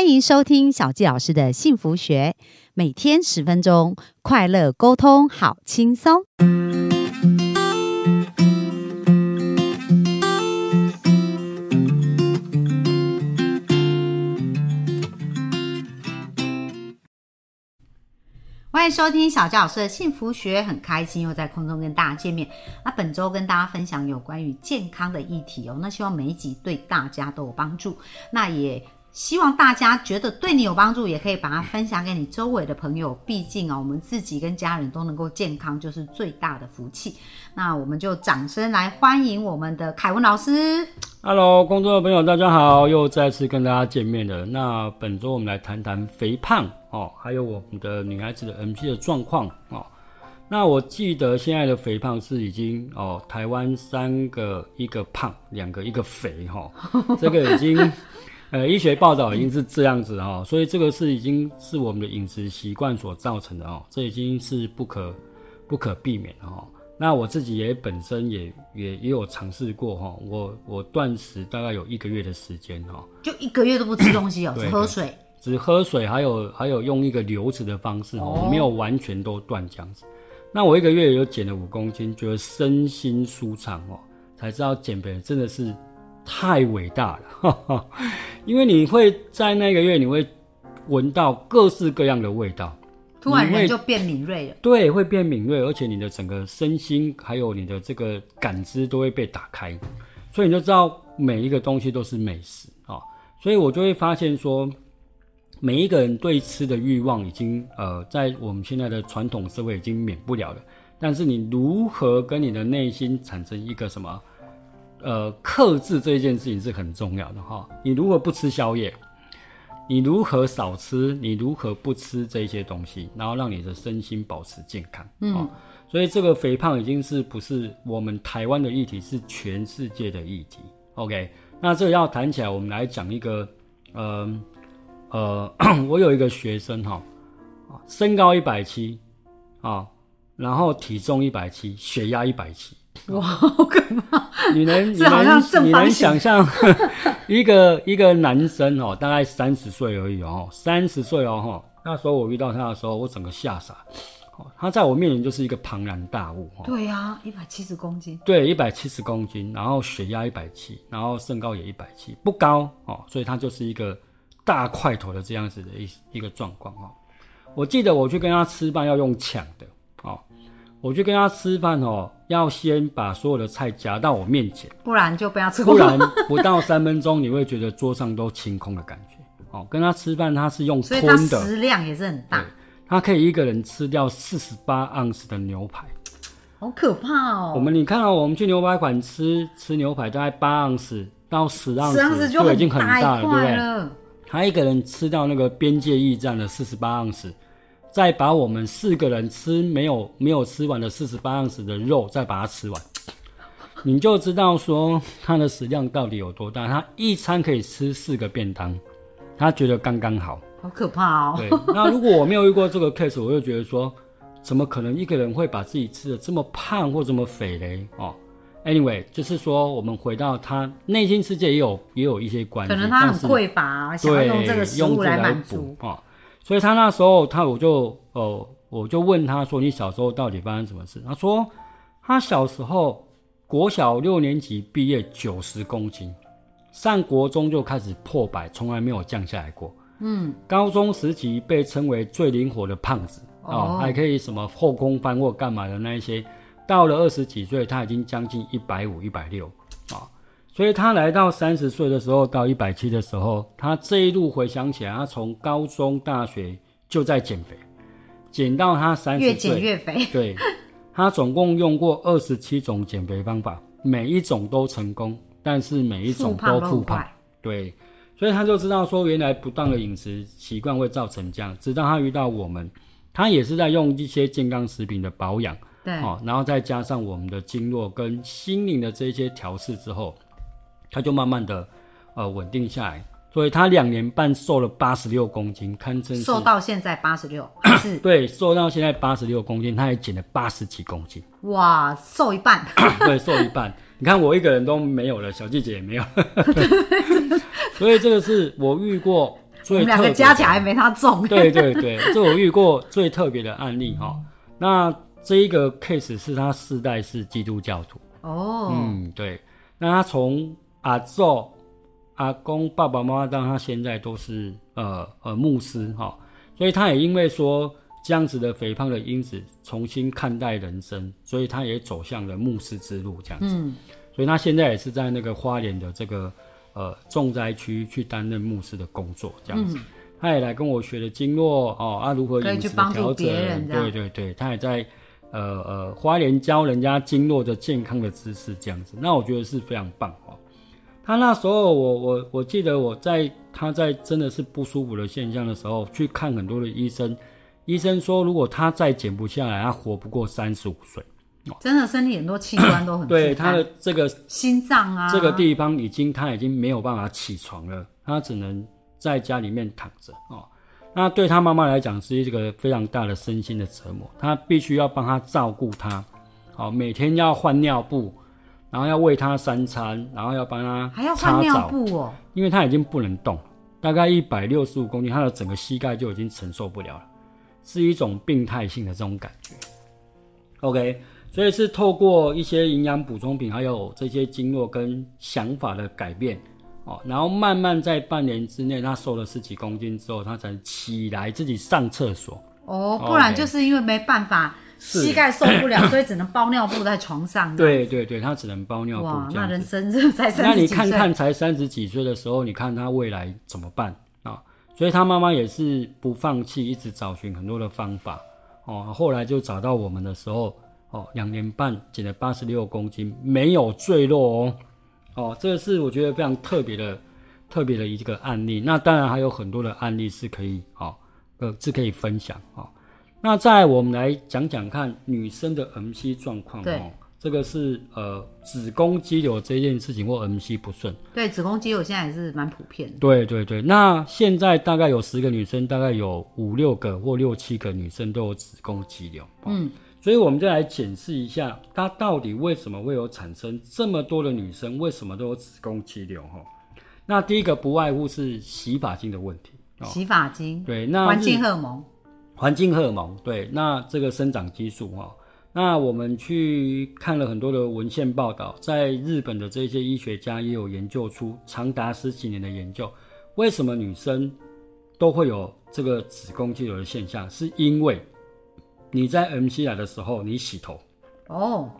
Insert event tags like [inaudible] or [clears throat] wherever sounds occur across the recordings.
欢迎收听小纪老师的幸福学，每天十分钟，快乐沟通，好轻松。欢迎收听小纪老师的幸福学，很开心又在空中跟大家见面。那本周跟大家分享有关于健康的议题哦，那希望每一集对大家都有帮助。那也。希望大家觉得对你有帮助，也可以把它分享给你周围的朋友。毕竟啊，我们自己跟家人都能够健康，就是最大的福气。那我们就掌声来欢迎我们的凯文老师。Hello，工作的朋友，大家好，又再次跟大家见面了。那本周我们来谈谈肥胖哦，还有我们的女孩子的 M P 的状况哦。那我记得现在的肥胖是已经哦，台湾三个一个胖，两个一个肥哈，这个已经。呃，医学报道已经是这样子哈，所以这个是已经是我们的饮食习惯所造成的哦，这已经是不可不可避免的哈。那我自己也本身也也也有尝试过哈，我我断食大概有一个月的时间哈，就一个月都不吃东西哦，只喝水，只喝水，还有还有用一个流食的方式哦，没有完全都断这样子。那我一个月有减了五公斤，觉得身心舒畅哦，才知道减肥真的是。太伟大了，哈 [laughs] 哈因为你会在那个月，你会闻到各式各样的味道，突然人就变敏锐了。对，会变敏锐，而且你的整个身心还有你的这个感知都会被打开，所以你就知道每一个东西都是美食啊。所以我就会发现说，每一个人对吃的欲望已经呃，在我们现在的传统社会已经免不了了。但是你如何跟你的内心产生一个什么？呃，克制这一件事情是很重要的哈。你如果不吃宵夜，你如何少吃？你如何不吃这些东西，然后让你的身心保持健康？嗯，所以这个肥胖已经是不是我们台湾的议题，是全世界的议题。OK，那这要谈起来，我们来讲一个，呃呃，[clears throat] 我有一个学生哈，身高一百七啊，然后体重一百七，血压一百七。[laughs] 哇，好可怕！你能 [laughs] 你能你能想象 [laughs] 一个一个男生哦，大概三十岁而已哦，三十岁哦哈。那时候我遇到他的时候，我整个吓傻。他在我面前就是一个庞然大物哈。对呀，一百七十公斤。对，一百七十公斤，然后血压一百七，然后身高也一百七，不高哦，所以他就是一个大块头的这样子的一一个状况哦。我记得我去跟他吃饭要用抢的哦。我去跟他吃饭哦，要先把所有的菜夹到我面前，不然就不要吃。不然不到三分钟，你会觉得桌上都清空的感觉。哦，跟他吃饭，他是用吞的，食量也是很大。他可以一个人吃掉四十八盎司的牛排，好可怕哦。我们你看到我们去牛排馆吃吃牛排，大概八盎司到十盎司就已经很大了，对不对？他一个人吃掉那个边界驿站的四十八盎司。再把我们四个人吃没有没有吃完的四十八盎司的肉再把它吃完，[laughs] 你就知道说他的食量到底有多大。他一餐可以吃四个便当，他觉得刚刚好。好可怕哦！对，那如果我没有遇过这个 case，我就觉得说，怎么可能一个人会把自己吃的这么胖或这么肥嘞？哦，anyway，就是说我们回到他内心世界也有也有一些关系，可能他很匮乏，想要用这个食物来满足啊。所以他那时候，他我就呃，我就问他说：“你小时候到底发生什么事？”他说：“他小时候国小六年级毕业九十公斤，上国中就开始破百，从来没有降下来过。嗯，高中时期被称为最灵活的胖子啊，还可以什么后空翻或干嘛的那一些。到了二十几岁，他已经将近一百五、一百六啊。所以他来到三十岁的时候，到一百七的时候，他这一路回想起来，他从高中、大学就在减肥，减到他三十岁越减越肥。[laughs] 对，他总共用过二十七种减肥方法，每一种都成功，但是每一种都复胖。对，所以他就知道说，原来不当的饮食习惯会造成这样。直到他遇到我们，他也是在用一些健康食品的保养，对，哦，然后再加上我们的经络跟心灵的这些调试之后。他就慢慢的，呃，稳定下来，所以他两年半瘦了八十六公斤，堪称瘦到现在八十六，是，[coughs] 对，瘦到现在八十六公斤，他还减了八十几公斤，哇，瘦一半，[coughs] 对，瘦一半，你看我一个人都没有了，小季姐也没有，[laughs] 所以这个是我遇过我最们两个加起来没他重。对对对，[laughs] 这我遇过最特别的案例哈、那这一个 case 是他世代是基督教徒，哦，嗯，对。那他从阿祖、阿公、爸爸妈妈到他现在都是呃呃牧师哈、所以他也因为说这样子的肥胖的因子重新看待人生，所以他也走向了牧师之路这样子。嗯，所以他现在也是在那个花莲的这个呃重灾区去担任牧师的工作，这样子。他也来跟我学的经络哦啊，如何饮食调整对对对，他也在呃呃花莲教人家经络的健康的知识这样子。那我觉得是非常棒哦。他那时候我我我记得我在他在真的是不舒服的现象的时候，去看很多的医生，医生说如果他再减不下来，他活不过三十五岁。真的身体很多器官都很对他的这个心脏啊，这个地方已经他已经没有办法起床了，他只能在家里面躺着哦。那对他妈妈来讲是一个非常大的身心的折磨，他必须要帮他照顾他，好、每天要换尿布，然后要喂他三餐，然后要帮他还要擦换尿澡，布哦。因为他已经不能动，大概一百六十五公斤，他的整个膝盖就已经承受不了了，是一种病态性的这种感觉。OK，所以是透过一些营养补充品，还有这些经络跟想法的改变哦，然后慢慢在半年之内，他瘦了十几公斤之后，他才起来自己上厕所。哦，不然就是因为没办法，是膝盖受不了，[coughs] 所以只能包尿布在床上。对对对，他只能包尿哇，那人。生这才那三十几岁，你看看，才三十几岁的时候，你看他未来怎么办啊？所以他妈妈也是不放弃，一直找寻很多的方法哦。后来就找到我们的时候，哦，两年半减了八十六公斤，没有坠落哦。哦，这个是我觉得非常特别的、特别的一个案例。那当然还有很多的案例是可以哦，呃，是可以分享哦。那再我们来讲讲看女生的 MC 状况对哦。这个是呃子宫肌瘤这件事情或 MC 不顺。对子宫肌瘤现在也是蛮普遍的。对对对，那现在大概有十个女生，大概有五六个或六七个女生都有子宫肌瘤。嗯，所以我们就来检视一下，它到底为什么会有产生这么多的女生，为什么都有子宫肌瘤？哈，那第一个不外乎是洗发精的问题。哦，洗发精、对，那环境荷尔蒙，环境荷尔蒙，对，那这个生长激素哈、那我们去看了很多的文献报道，在日本的这些医学家也有研究出长达十几年的研究，为什么女生都会有这个子宫肌瘤的现象？是因为你在 MC 来的时候，你洗头，哦，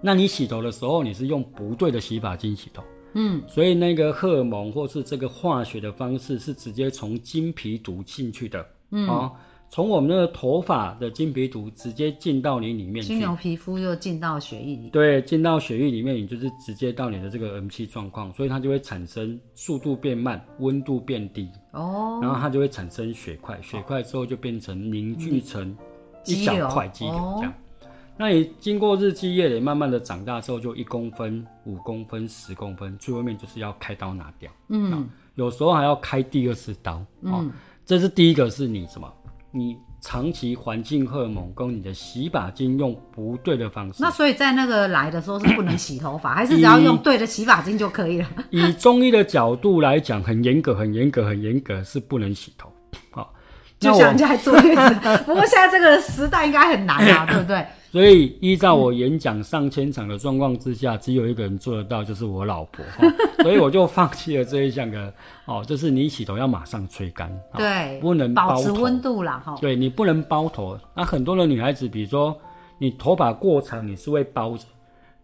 那你洗头的时候，你是用不对的洗发精洗头，嗯，所以那个荷尔蒙或是这个化学的方式是直接从经皮毒进去的，嗯，哦，从我们那个头发的经皮毒直接进到你里面去，金牛皮肤就进到血液里。对，进到血液里面，你就是直接到你的这个 MC 状况，所以它就会产生速度变慢，温度变低，哦，然后它就会产生血块，血块之后就变成凝聚成一小块肌瘤哦这样。那你经过日积月累，慢慢的长大之后，就一公分、五公分、十公分，最后面就是要开刀拿掉。嗯，有时候还要开第二次刀。哦，这是第一个，是你什么？你长期环境荷尔蒙跟你的洗发精用不对的方式那。所以在那个来的时候是不能洗头发，[coughs] 还是只要用对的洗发精就可以了？以中医的角度来讲，很严格、很严格、很严格，是不能洗头。好、那我就像人家坐月子，不过现在这个时代应该很难啊，[laughs] 对不对？所以依照我演讲上千场的状况之下，只有一个人做得到，就是我老婆。哈 [laughs] 所以我就放弃了这一项的哦，就是你洗头要马上吹干，哦对，不能包保持温度啦，哈。对你不能包头。那很多的女孩子，比如说你头发过长，你是会包着。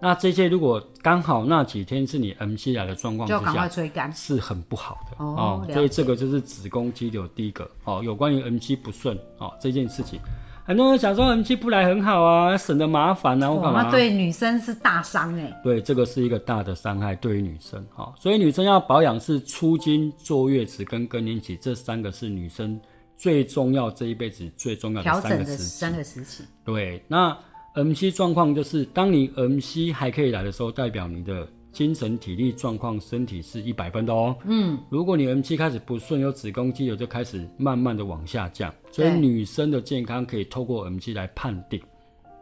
那这些如果刚好那几天是你 MC 来的状况之就赶快下，吹干。是很不好的哦所以这个就是子宫肌瘤第一个哦，有关于 MC 不顺哦这件事情，很多人想说 M 七不来很好啊，省得麻烦啊，我哇，干嘛？那对女生是大伤哎。对，这个是一个大的伤害，对于女生哈、所以女生要保养是出经、坐月子跟更年期这三个是女生最重要这一辈子最重要的调整的三个时期。三个时期，对，那 M 七状况就是当你 M 七还可以来的时候，代表你的精神体力状况、身体是一百分的哦。嗯，如果你 M 七开始不顺，有子宫肌瘤就开始慢慢的往下降，所以女生的健康可以透过 M 七来判定。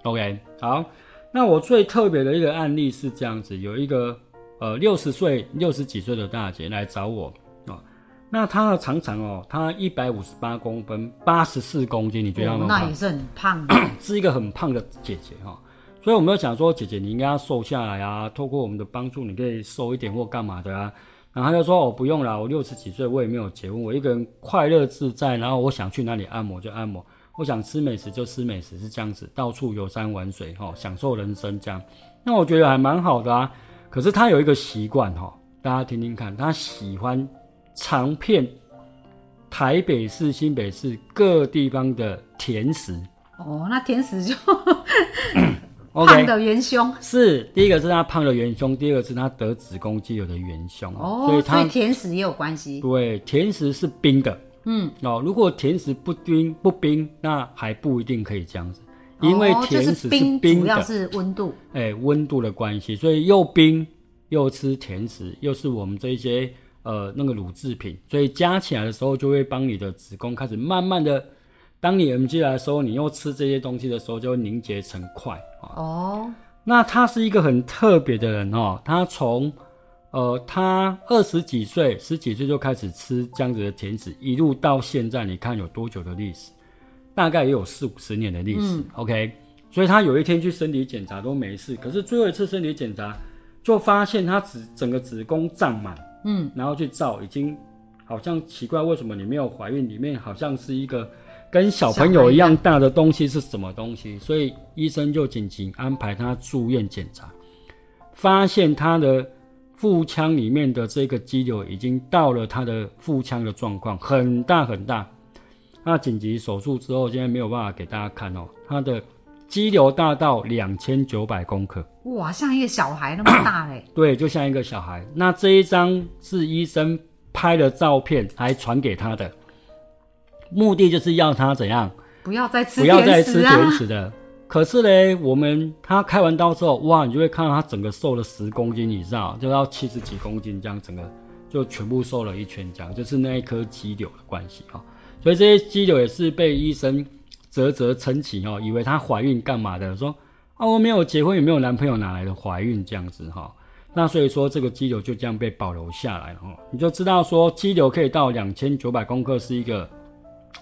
OK，好，那我最特别的一个案例是这样子，有一个呃六十岁、六十几岁的大姐来找我啊、那她的常常哦，她一百五十八公分，八十四公斤，你觉得她哦那也是很胖的。[coughs] 是一个很胖的姐姐哈、所以我们要想说，姐姐你应该要瘦下来啊，透过我们的帮助，你可以瘦一点或干嘛的啊。然后他就说：“哦，不用啦，我六十几岁，我也没有结婚，我一个人快乐自在，然后我想去哪里按摩就按摩，我想吃美食就吃美食，是这样子，到处游山玩水哈、享受人生这样。那我觉得还蛮好的啊。可是他有一个习惯哈，大家听听看，他喜欢尝遍台北市、新北市各地方的甜食。哦，那甜食就胖的元凶。是第一个是他胖的元凶，第二个是他得子宫肌瘤的元凶，哦，所以他甜食也有关系。对甜食是冰的，嗯。哦，如果甜食不冰不冰，那还不一定可以这样子，因为哦甜食就是冰，的，主要是温度。哎温度的关系，所以又冰又吃甜食，又是我们这些呃那个乳制品，所以加起来的时候就会帮你的子宫开始慢慢的，当你 M G 来的时候，你又吃这些东西的时候，就会凝结成块啊。哦，那他是一个很特别的人哦，他从呃他二十几岁、十几岁就开始吃这样子的甜食，一路到现在，你看有多久的历史？大概也有四五十年的历史。OK，所以他有一天去身体检查都没事，可是最后一次身体检查就发现他子整个子宫胀满，嗯，然后去照，已经好像奇怪，为什么你没有怀孕？里面好像是一个跟小朋友一样大的东西是什么东西？所以医生就紧急安排他住院检查，发现他的腹腔里面的这个肌瘤已经到了他的腹腔的状况，很大很大。那紧急手术之后，现在没有办法给大家看哦，他的肌瘤大到两千九百公克。哇，像一个小孩那么大嘞。对，就像一个小孩。那这一张是医生拍的照片，还传给他的，目的就是要他怎样，不要再吃不要再吃甜食的。可是呢，我们他开完刀之后，哇，你就会看到他整个瘦了十公斤以上，就到七十几公斤这样，整个就全部瘦了一圈，这样就是那一颗肌瘤的关系哈。所以这些肌瘤也是被医生啧啧称奇哦，以为她怀孕干嘛的，说啊我没有结婚也没有男朋友，哪来的怀孕这样子哈？那所以说这个肌瘤就这样被保留下来了哈，你就知道说肌瘤可以到两千九百公克是一个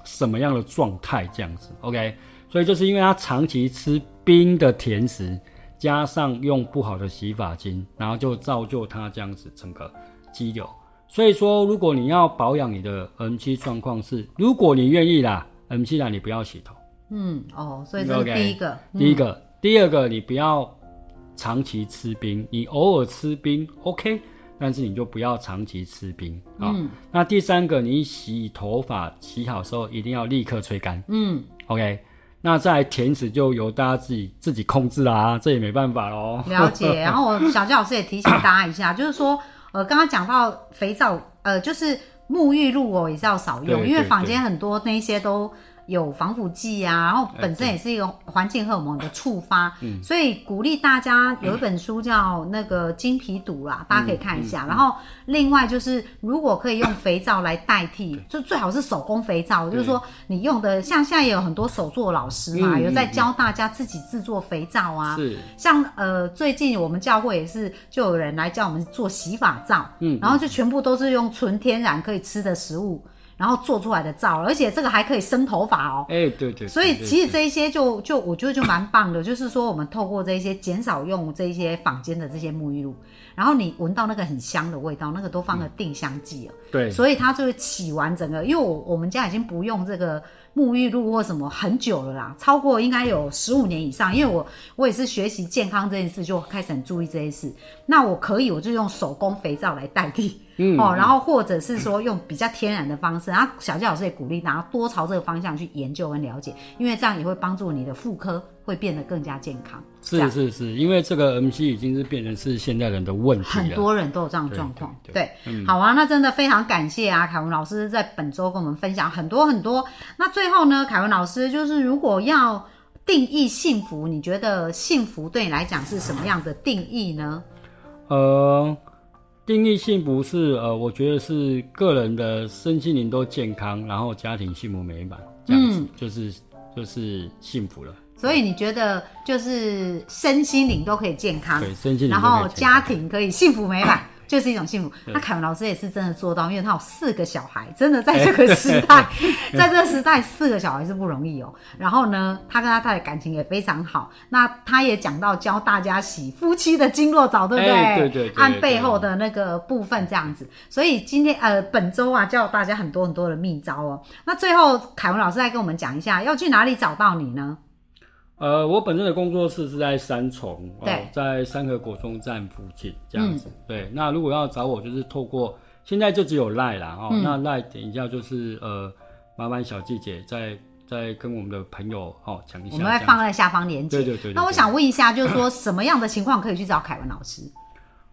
什么样的状态这样子，OK？所以就是因为他长期吃冰的甜食，加上用不好的洗发精，然后就造就他这样子整个肌瘤。所以说，如果你要保养你的 M 七状况是，如果你愿意啦，M 七啦，你不要洗头。嗯，哦，所以这是 OK 第一个。第一个，第二个，你不要长期吃冰，你偶尔吃冰 OK，但是你就不要长期吃冰啊。那第三个，你洗头发洗好之后一定要立刻吹干。嗯，OK，那在甜食就由大家自己自己控制啦，这也没办法喽。[laughs] 了解。然后我小佳老师也提醒大家一下，就是说，呃，刚刚讲到肥皂，呃，就是沐浴露哦，也是要少用，因为坊间很多那些都。有防腐剂啊，然后本身也是一个环境荷尔蒙的触发，所以鼓励大家有一本书叫那个金皮毒啦，大家可以看一下。然后另外就是，如果可以用肥皂来代替，就最好是手工肥皂，就是说你用的，像现在也有很多手作老师嘛，嗯有在教大家自己制作肥皂啊，是，像呃，最近我们教会也是，就有人来教我们做洗发皂，嗯，然后就全部都是用纯天然可以吃的食物，然后做出来的皂，而且这个还可以生头发哦。哎、对对所以其实这一些就就我觉得就蛮棒的，就是说我们透过这一些减少用这一些坊间的这些沐浴露，然后你闻到那个很香的味道，那个都放了定香剂了，对所以它就会起完整个。因为我我们家已经不用这个沐浴露或什么很久了啦，超过应该有十五年以上。因为我我也是学习健康这件事，就开始很注意这件事。那我可以，我就用手工肥皂来代替。嗯哦，然后或者是说用比较天然的方式，然后小纪老师也鼓励大家多朝这个方向去研究跟了解，因为这样也会帮助你的妇科会变得更加健康。是是是，因为这个 MC 已经是变成是现代人的问题了。很多人都有这样的状况。对对，好啊，那真的非常感谢啊，凯文老师在本周跟我们分享很多很多。那最后呢，凯文老师就是如果要定义幸福，你觉得幸福对你来讲是什么样的定义呢？呃，定义幸福是呃，我觉得是个人的身心灵都健康，然后家庭幸福美满，这样嗯。子、就是就是幸福了。所以你觉得就是身心灵都可以健康，对，身心灵然后家庭可以幸福美满，就是一种幸福。那凯文老师也是真的做到，因为他有四个小孩，真的在这个时代，[laughs] [laughs] 在这个时代四个小孩是不容易哦。然后呢，他跟他太太感情也非常好。那他也讲到教大家洗夫妻的经络澡，对不对？哎对对对对按背后的那个部分这样子。所以今天呃，本周啊，教大家很多很多的秘招哦。那最后，凯文老师再跟我们讲一下，要去哪里找到你呢？呃，我本身的工作室是在三重，哦在三河国中站附近这样子。对，那如果要找我，就是透过现在就只有赖啦，哦，嗯那赖等一下就是呃，麻烦小季姐再再跟我们的朋友哦讲一下，我们会放在下方连接。对对对对那我想问一下，就是说 [clears throat] 什么样的情况可以去找凯文老师？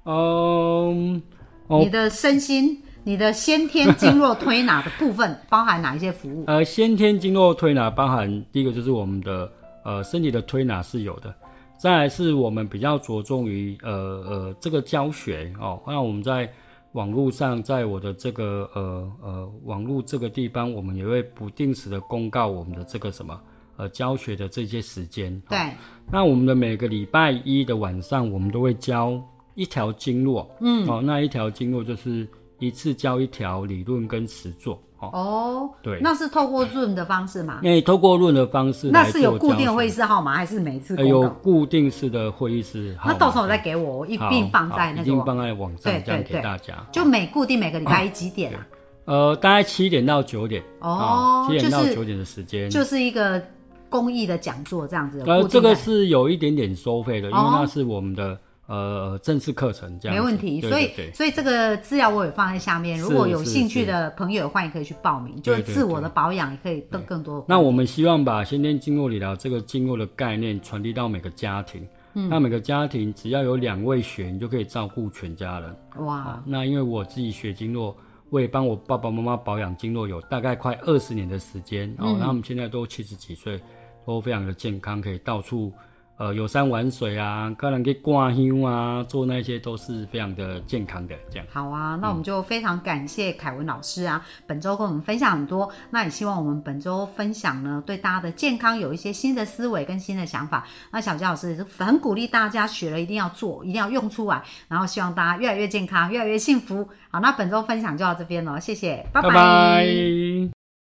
嗯，哦你的身心、你的先天 [laughs] 经络推拿的部分包含哪一些服务？呃，先天经络推拿包含第一个就是我们的呃身体的推拿是有的，再来是我们比较着重于呃呃这个教学哦，那我们在网络上，在我的这个呃呃网络这个地方，我们也会不定时的公告我们的这个什么呃教学的这些时间。哦。对，那我们的每个礼拜一的晚上，我们都会教一条经络，嗯，哦，那一条经络就是一次教一条理论跟实作，哦，哦，对那是透过 Zoom 的方式吗？因为透过论的方式那是有固定会议室号码，还是每次呃有？固定式的会议室号码，那到时候再给我，我一好并放在那个一并，放在网对上，这样给大家。就每固定每个礼拜一几点啊？[coughs] 呃，大概七点到九点，哦七点到九点的时间。就是一个公益的讲座这样子。呃，这个是有一点点收费的，因为哦那是我们的呃正式课程，这样没问题，对所以对对所以这个资料我也放在下面，如果有兴趣的朋友，欢迎可以去报名，就是自我的保养也可以更更多的。那我们希望把先天经络理疗这个经络的概念传递到每个家庭。嗯，那每个家庭只要有两位学，你就可以照顾全家人。哇，那因为我自己学经络，我也帮我爸爸妈妈保养经络有大概快二十年的时间哦。那、他们现在都七十几岁，都非常的健康，可以到处呃游山玩水啊，可能可以挂香啊，做那些都是非常的健康的这样。好啊，那我们就非常感谢凯文老师啊，本周跟我们分享很多。那也希望我们本周分享呢，对大家的健康有一些新的思维跟新的想法。那小佳老师也是很鼓励大家学了一定要做，一定要用出来，然后希望大家越来越健康，越来越幸福。好，那本周分享就到这边了，谢谢，拜拜拜